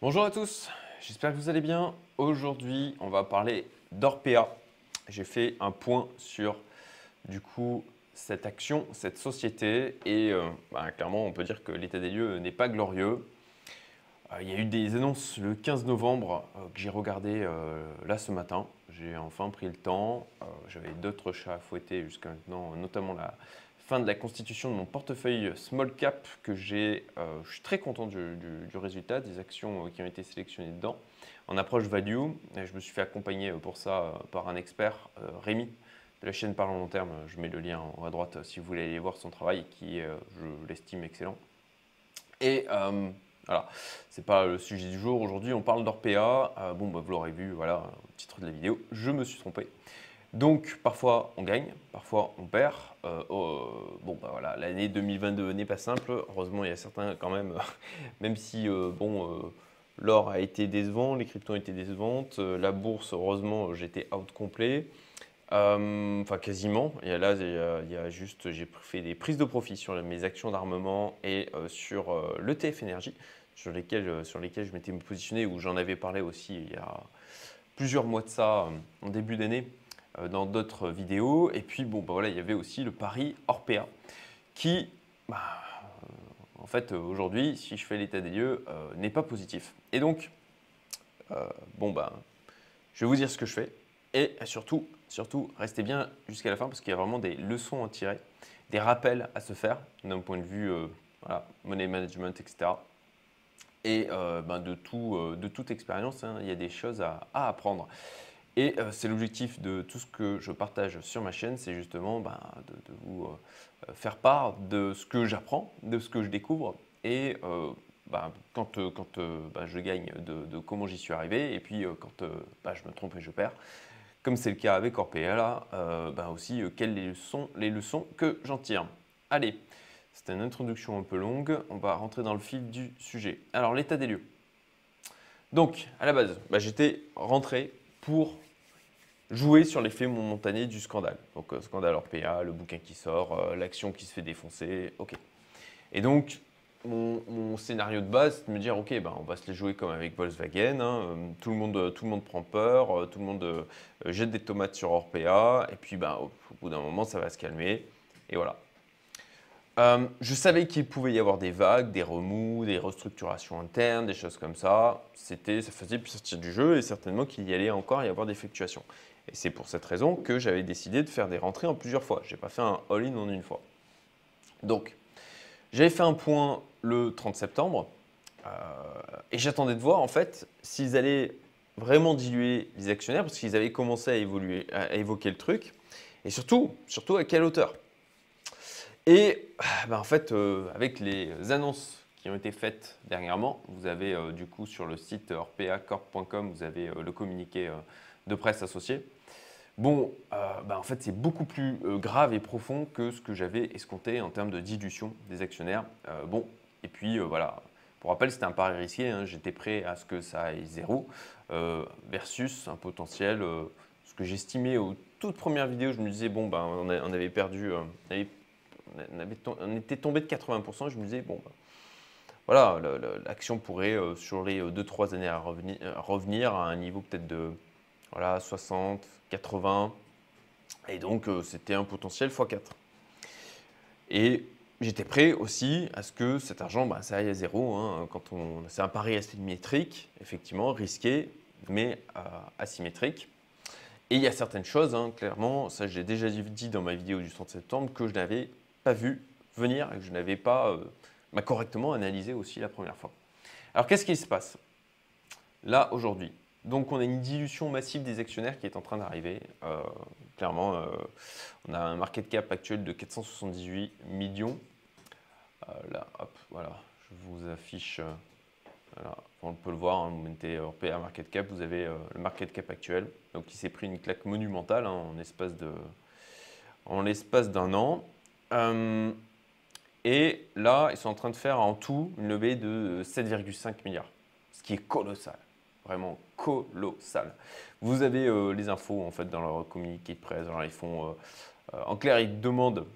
Bonjour à tous, j'espère que vous allez bien. Aujourd'hui, on va parler d'Orpea. J'ai fait un point sur du coup cette action, cette société et euh, bah, clairement on peut dire que l'état des lieux n'est pas glorieux. Euh, il y a eu des annonces le 15 novembre euh, que j'ai regardé là ce matin. J'ai enfin pris le temps. J'avais d'autres chats à fouetter jusqu'à maintenant, notamment la fin de la constitution de mon portefeuille small cap que j'ai. je suis très content du, résultat, des actions qui ont été sélectionnées dedans. En approche value, je me suis fait accompagner pour ça par un expert, Rémi, de la chaîne Parlons Long Terme. Je mets le lien en haut à droite si vous voulez aller voir son travail qui est, je l'estime, excellent. Et voilà, c'est pas le sujet du jour. Aujourd'hui, on parle d'Orpea. Euh, bon, bah, vous l'aurez vu, voilà, titre de la vidéo. Je me suis trompé. Donc, parfois on gagne, parfois on perd. Euh, oh, bon, bah voilà, l'année 2022 n'est pas simple. Heureusement, il y a certains quand même, même si euh, bon, l'or a été décevant, les cryptos ont été décevantes, la bourse, heureusement, j'étais out complet. Enfin, quasiment. Et là, il y, a, juste, j'ai fait des prises de profit sur mes actions d'armement et sur l'ETF énergie sur lesquels, euh, sur je m'étais positionné, où j'en avais parlé aussi il y a plusieurs mois de ça, euh, en début d'année, euh, dans d'autres vidéos. Et puis, bon, bah voilà, il y avait aussi le pari Orpea, qui, bah, en fait, aujourd'hui, si je fais l'état des lieux, n'est pas positif. Et donc, bon, bah, je vais vous dire ce que je fais. Et surtout, surtout, restez bien jusqu'à la fin parce qu'il y a vraiment des leçons à tirer, des rappels à se faire d'un point de vue voilà, money management, etc. Et euh, ben, de, tout, euh, de, toute expérience, hein, il y a des choses à, apprendre. Et euh, c'est l'objectif de tout ce que je partage sur ma chaîne, c'est justement ben, de, vous faire part de ce que j'apprends, de ce que je découvre, et ben, quand, quand je gagne, de, comment j'y suis arrivé, et puis quand je me trompe et je perds, comme c'est le cas avec Orpea aussi quelles sont les leçons que j'en tire. Allez, c'était une introduction un peu longue. On va rentrer dans le fil du sujet. Alors, l'état des lieux. Donc, à la base, bah, j'étais rentré pour jouer sur l'effet momentané du scandale. Donc, euh, scandale Orpea, le bouquin qui sort, euh, l'action qui se fait défoncer, ok. Et donc, mon, scénario de base, c'est de me dire, ok, bah, on va se les jouer comme avec Volkswagen, hein. euh, tout, le monde, tout le monde prend peur, tout le monde jette des tomates sur Orpea, et puis bah, au bout d'un moment, ça va se calmer, et voilà. Euh, je savais qu'il pouvait y avoir des vagues, des remous, des restructurations internes, des choses comme ça. C'était, ça faisait sortir du jeu et certainement qu'il y allait encore y avoir des fluctuations. Et c'est pour cette raison que j'avais décidé de faire des rentrées en plusieurs fois. Je n'ai pas fait un all-in en une fois. Donc, j'avais fait un point le 30 septembre euh, et j'attendais de voir en fait s'ils allaient vraiment diluer les actionnaires parce qu'ils avaient commencé à, à évoquer le truc et surtout, surtout à quelle hauteur? Et bah, en fait, euh, avec les annonces qui ont été faites dernièrement, vous avez euh, du coup sur le site orpeacorp.com, vous avez euh, le communiqué de presse associé. Bon, bah, en fait, c'est beaucoup plus grave et profond que ce que j'avais escompté en termes de dilution des actionnaires. bon, et puis voilà, pour rappel, c'était un pari risqué. Hein. J'étais prêt à ce que ça aille zéro versus un potentiel, ce que j'estimais aux toutes premières vidéos. Je me disais, bon, ben, on, avait perdu, on, était tombé de 80%. Je me disais, bon, bah, voilà, l'action pourrait, euh, sur les 2-3 euh, années à revenir, à un niveau peut-être de voilà, 60, 80. Et donc, euh, c'était un potentiel x4. Et j'étais prêt aussi à ce que cet argent, bah, ça aille à zéro. Hein, on, c'est un pari asymétrique, effectivement, risqué, mais asymétrique. Et il y a certaines choses, hein, clairement, ça j'ai déjà dit dans ma vidéo du 30 septembre, que je n'avais vu venir et que je n'avais pas euh, correctement analysé aussi la première fois. Alors qu'est-ce qui se passe? Là aujourd'hui donc on a une dilution massive des actionnaires qui est en train d'arriver. Euh, clairement, euh, on a un market cap actuel de 478 millions. là, hop, voilà, je vous affiche. On peut le voir, hein, vous mettez Européa Market Cap, vous avez le market cap actuel. Donc il s'est pris une claque monumentale hein, en l'espace d'un an. Euh, et là, ils sont en train de faire en tout une levée de 7,5 milliards, ce qui est colossal, vraiment colossal. Vous avez euh, les infos en fait dans leur communiqué de presse. Ils font, euh, en clair, ils demandent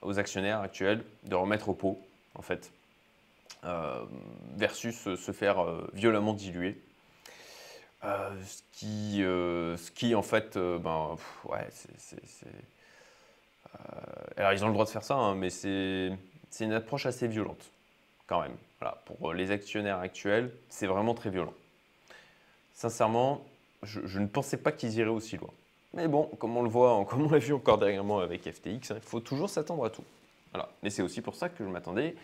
aux actionnaires actuels de remettre au pot, en fait, versus se faire violemment diluer. ce, qui, ce qui, en fait, ben, ouais, c'est. Alors, ils ont le droit de faire ça, hein, mais c'est une approche assez violente, quand même. Pour les actionnaires actuels, c'est vraiment très violent. Sincèrement, je, ne pensais pas qu'ils iraient aussi loin. Mais bon, comme on le voit, comme on l'a vu encore dernièrement avec FTX, hein, il faut toujours s'attendre à tout. Voilà. Mais c'est aussi pour ça que je m'attendais.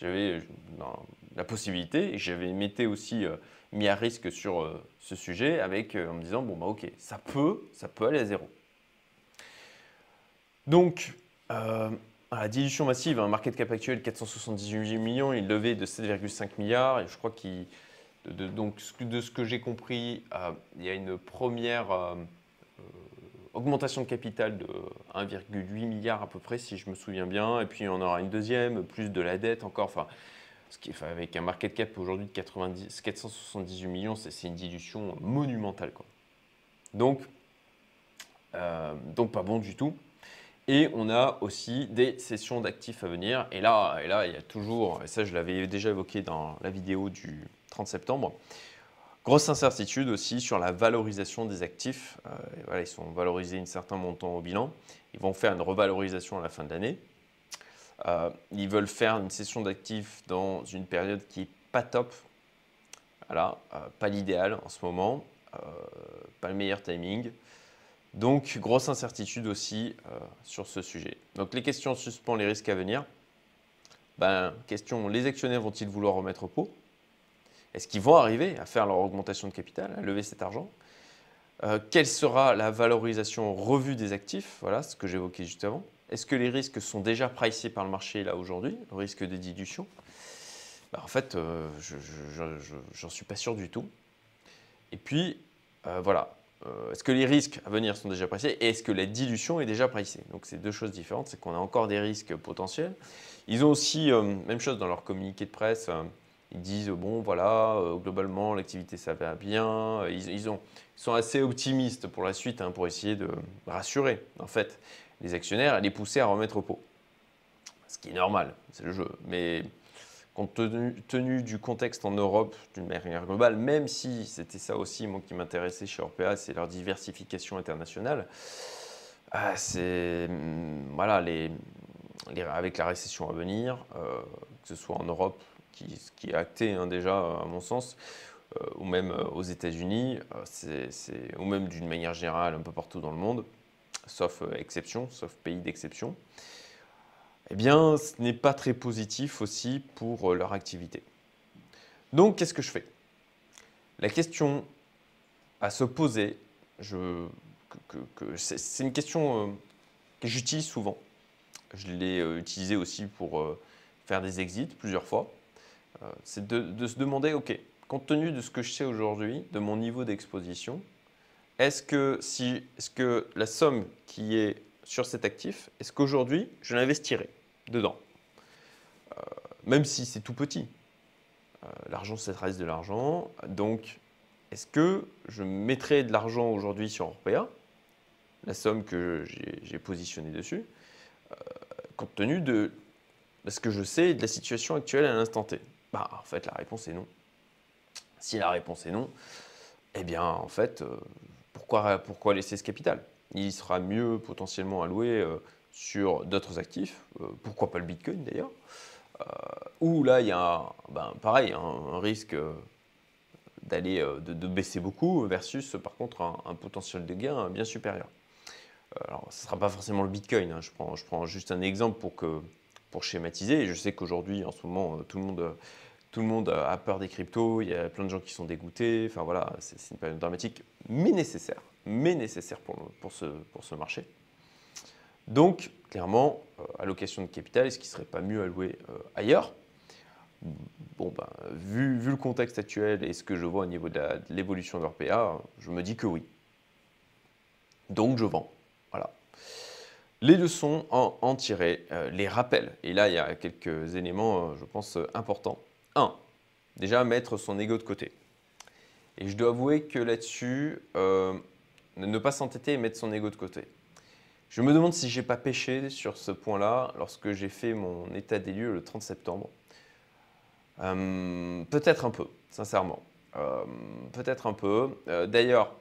J'avais la possibilité et j'avais aussi euh, mis à risque sur euh, ce sujet avec euh, en me disant bon bah ok, ça peut, ça peut aller à zéro. Donc la dilution massive, un market cap actuel 478 millions, il levait de 7,5 milliards et je crois qu'il de, donc de ce que j'ai compris, euh, il y a une première euh, euh, augmentation de capital de 1,8 milliard à peu près, si je me souviens bien, et puis on aura une deuxième, plus de la dette encore. Enfin, ce qui, avec un market cap aujourd'hui de 90, 478 millions, c'est une dilution monumentale. Donc, donc pas bon du tout. Et on a aussi des sessions d'actifs à venir. Et là, et là, il y a toujours, et ça je l'avais déjà évoqué dans la vidéo du 30 septembre, grosse incertitude aussi sur la valorisation des actifs. Euh, ils sont valorisés un certain montant au bilan. Ils vont faire une revalorisation à la fin de l'année. Euh, ils veulent faire une session d'actifs dans une période qui n'est pas top. Voilà, euh, pas l'idéal en ce moment, pas le meilleur timing. Donc, grosse incertitude aussi euh, sur ce sujet. Donc, les questions suspend les risques à venir. Ben, question, les actionnaires vont-ils vouloir remettre au pot? Est-ce qu'ils vont arriver à faire leur augmentation de capital, à lever cet argent? Euh, Quelle sera la valorisation revue des actifs? Voilà ce que j'évoquais juste avant. Est-ce que les risques sont déjà pricés par le marché là aujourd'hui, le risque de dilution? Ben, En fait, euh, je n'en suis pas sûr du tout. Et puis, voilà, euh, est-ce que les risques à venir sont déjà pricés et est-ce que la dilution est déjà pricée Donc c'est deux choses différentes, c'est qu'on a encore des risques potentiels. Ils ont aussi, euh, même chose dans leur communiqué de presse, euh, ils disent, bon voilà, globalement l'activité ça va bien, ils, sont assez optimistes pour la suite, hein, pour essayer de rassurer en fait les actionnaires et les pousser à remettre au pot. Ce qui est normal, c'est le jeu. Mais compte tenu, du contexte en Europe d'une manière globale, même si c'était ça aussi moi, qui m'intéressait chez Orpea, c'est leur diversification internationale. Ah, c'est mm, voilà les, avec la récession à venir, euh, que ce soit en Europe, qui, qui est acté hein, déjà à mon sens, euh, ou même euh, aux États-Unis, ou même d'une manière générale un peu partout dans le monde, sauf exception, sauf pays d'exception eh bien, ce n'est pas très positif aussi pour euh, leur activité. Donc, qu'est-ce que je fais? La question à se poser, c'est une question euh, que j'utilise souvent. Je l'ai euh, utilisée aussi pour faire des exits plusieurs fois. c'est de, se demander, OK, compte tenu de ce que je sais aujourd'hui, de mon niveau d'exposition, est-ce que, si, est -ce que la somme qui est sur cet actif, est-ce qu'aujourd'hui je l'investirai dedans. Euh, même si c'est tout petit. Euh, l'argent, ça reste de l'argent. Donc, est-ce que je mettrai de l'argent aujourd'hui sur Orpea, la somme que j'ai positionnée dessus, euh, compte tenu de, ce que je sais de la situation actuelle à l'instant T bah, En fait, la réponse est non. Si la réponse est non, eh bien, en fait, pourquoi, pourquoi laisser ce capital? Il sera mieux potentiellement alloué sur d'autres actifs, euh, pourquoi pas le Bitcoin d'ailleurs, euh, où là il y a ben, pareil un, risque euh, d'aller de, baisser beaucoup versus par contre un, potentiel de gain bien supérieur. Alors ce ne sera pas forcément le Bitcoin, hein. je, prends, je prends juste un exemple pour, que, pour schématiser, je sais qu'aujourd'hui en ce moment tout le monde tout le monde a peur des cryptos, il y a plein de gens qui sont dégoûtés, enfin voilà, c'est une période dramatique, mais nécessaire, mais nécessaire pour, pour, ce, pour ce marché. Donc, clairement, euh, allocation de capital, est-ce qu'il ne serait pas mieux alloué euh, ailleurs? Bon, ben, vu, le contexte actuel et ce que je vois au niveau de l'évolution de l'RPA, je me dis que oui. Donc, je vends. Voilà. Les leçons en, en tirer, euh, les rappels. Et là, il y a quelques éléments, je pense, importants. Un, déjà mettre son ego de côté. Et je dois avouer que là-dessus, ne pas s'entêter et mettre son ego de côté. Je me demande si j'ai pas pêché sur ce point-là lorsque j'ai fait mon état des lieux le 30 septembre. Peut-être un peu, sincèrement. Peut-être un peu. D'ailleurs,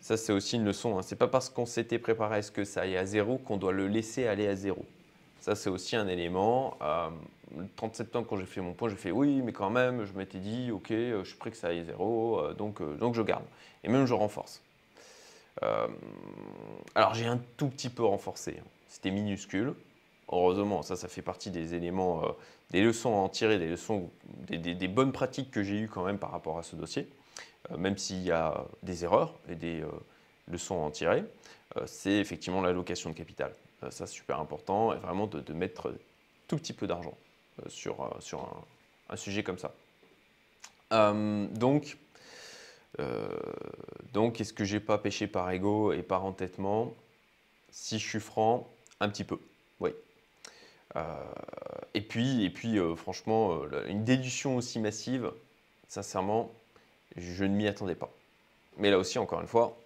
ça c'est aussi une leçon. Hein. C'est pas parce qu'on s'était préparé à ce que ça aille à zéro qu'on doit le laisser aller à zéro. Ça c'est aussi un élément le 30 septembre, quand j'ai fait mon point, j'ai fait oui, mais quand même, je m'étais dit, ok, euh, je suis prêt que ça aille zéro, euh, donc, euh, donc je garde. Et même je renforce. Alors j'ai un tout petit peu renforcé. C'était minuscule. Heureusement, ça, fait partie des éléments, des leçons à en tirer, des leçons, des, bonnes pratiques que j'ai eues quand même par rapport à ce dossier. même s'il y a des erreurs et des leçons à en tirer, c'est effectivement l'allocation de capital. ça, c'est super important, et vraiment de mettre tout petit peu d'argent. Euh, sur, euh, un, sujet comme ça. Euh, donc, donc est-ce que j'ai pas pêché par ego et par entêtement? Si je suis franc, un petit peu, oui. et puis, et puis franchement, une déduction aussi massive, sincèrement, je ne m'y attendais pas. Mais là aussi, encore une fois,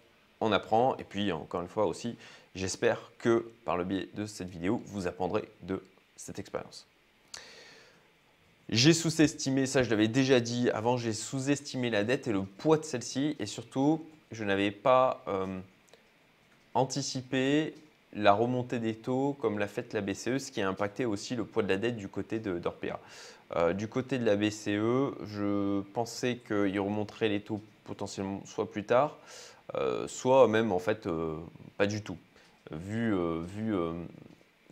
on apprend. Et puis, encore une fois aussi, j'espère que par le biais de cette vidéo, vous apprendrez de cette expérience. J'ai sous-estimé, ça je l'avais déjà dit avant, j'ai sous-estimé la dette et le poids de celle-ci et surtout, je n'avais pas euh, anticipé la remontée des taux comme l'a fait la BCE, ce qui a impacté aussi le poids de la dette du côté d'Orpea. Euh, du côté de la BCE, je pensais qu'il remonterait les taux potentiellement soit plus tard, euh, soit même en fait pas du tout, vu, vu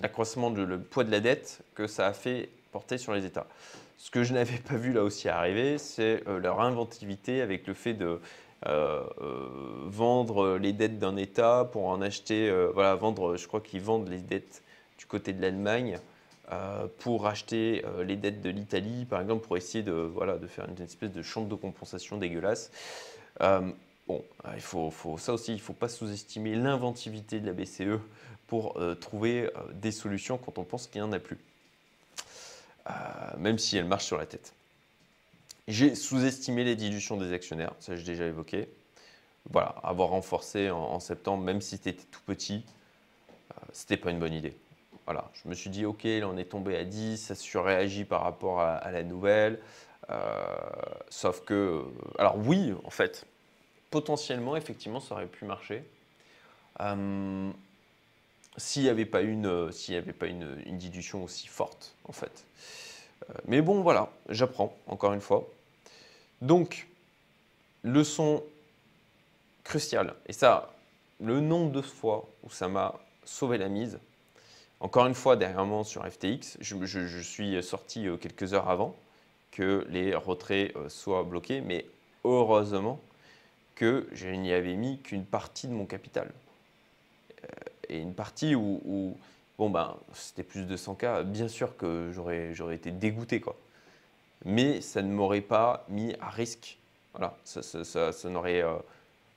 l'accroissement du poids de la dette que ça a fait porter sur les États. Ce que je n'avais pas vu là aussi arriver, c'est euh, leur inventivité avec le fait de euh, euh, vendre les dettes d'un État pour en acheter, voilà, vendre, je crois qu'ils vendent les dettes du côté de l'Allemagne pour acheter les dettes de l'Italie, par exemple, pour essayer de, voilà, de faire une espèce de chambre de compensation dégueulasse. bon, il faut, faut, ça aussi, il ne faut pas sous-estimer l'inventivité de la BCE pour trouver des solutions quand on pense qu'il n'y en a plus. Euh, même si elle marche sur la tête. J'ai sous-estimé les dilutions des actionnaires, ça j'ai déjà évoqué. Voilà, avoir renforcé en, septembre, même si c'était tout petit, euh, c'était pas une bonne idée. Voilà, je me suis dit, ok, là on est tombé à 10, ça surréagit par rapport à, la nouvelle. Euh, sauf que, alors oui, en fait, potentiellement, effectivement, ça aurait pu marcher s'il n'y avait pas une, euh, s'il avait pas une, dilution aussi forte, en fait. Euh, mais bon, voilà, j'apprends, encore une fois. Donc, leçon cruciale, et ça, le nombre de fois où ça m'a sauvé la mise, encore une fois, derrière moi sur FTX, je, suis sorti euh, quelques heures avant que les retraits soient bloqués, mais heureusement que je n'y avais mis qu'une partie de mon capital et une partie où, bon ben, c'était plus de 100K, bien sûr que j'aurais, été dégoûté. Quoi. Mais ça ne m'aurait pas mis à risque. Voilà, ça, ça, ça, n'aurait, euh,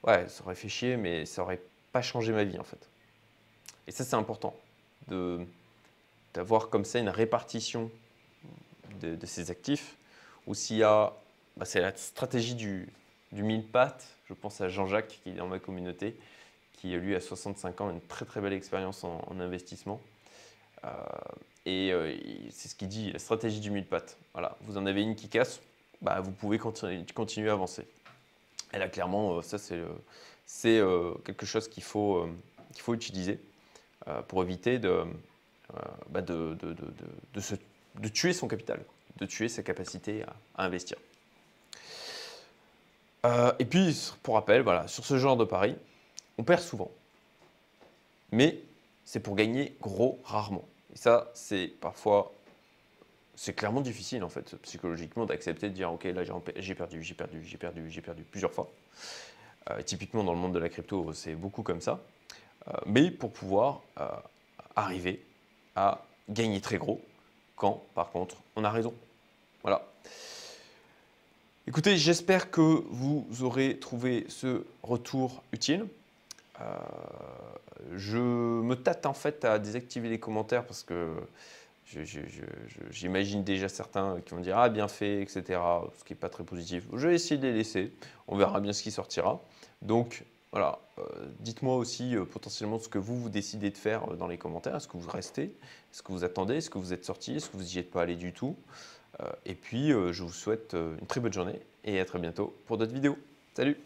ouais, ça aurait fait chier, mais ça n'aurait pas changé ma vie en fait. Et ça, c'est important d'avoir comme ça une répartition de, de ces actifs, où s'il y a, bah, c'est la stratégie du, du mille pattes, je pense à Jean-Jacques qui est dans ma communauté, qui lui à 65 ans, une très très belle expérience en, investissement. Euh, et euh, c'est ce qu'il dit, la stratégie du mille pattes. Voilà, vous en avez une qui casse, bah, vous pouvez continuer, continuer à avancer. Et là, clairement, euh, ça c'est quelque chose qu'il faut, faut utiliser pour éviter de, bah, de, de, de, se, de, tuer son capital, de tuer sa capacité à, investir. et puis, pour rappel, voilà, sur ce genre de pari, on perd souvent. Mais c'est pour gagner gros rarement. Et ça, c'est parfois, c'est clairement difficile en fait, psychologiquement, d'accepter de dire ok, là j'ai perdu, j'ai perdu, j'ai perdu, j'ai perdu plusieurs fois. Euh, typiquement dans le monde de la crypto, c'est beaucoup comme ça. Euh, mais pour pouvoir euh, arriver à gagner très gros quand, par contre, on a raison. Voilà. Écoutez, j'espère que vous aurez trouvé ce retour utile. Euh, je me tâte en fait à désactiver les commentaires parce que j'imagine déjà certains qui vont dire ah bien fait etc ce qui n'est pas très positif. Je vais essayer de les laisser. On verra bien ce qui sortira. Donc voilà. Euh, dites-moi aussi euh, potentiellement ce que vous vous décidez de faire dans les commentaires. Est-ce que vous restez? Est-ce que vous attendez? Est-ce que vous êtes sorti est-ce que vous n'y êtes pas allé du tout? Et puis, je vous souhaite une très bonne journée et à très bientôt pour d'autres vidéos. Salut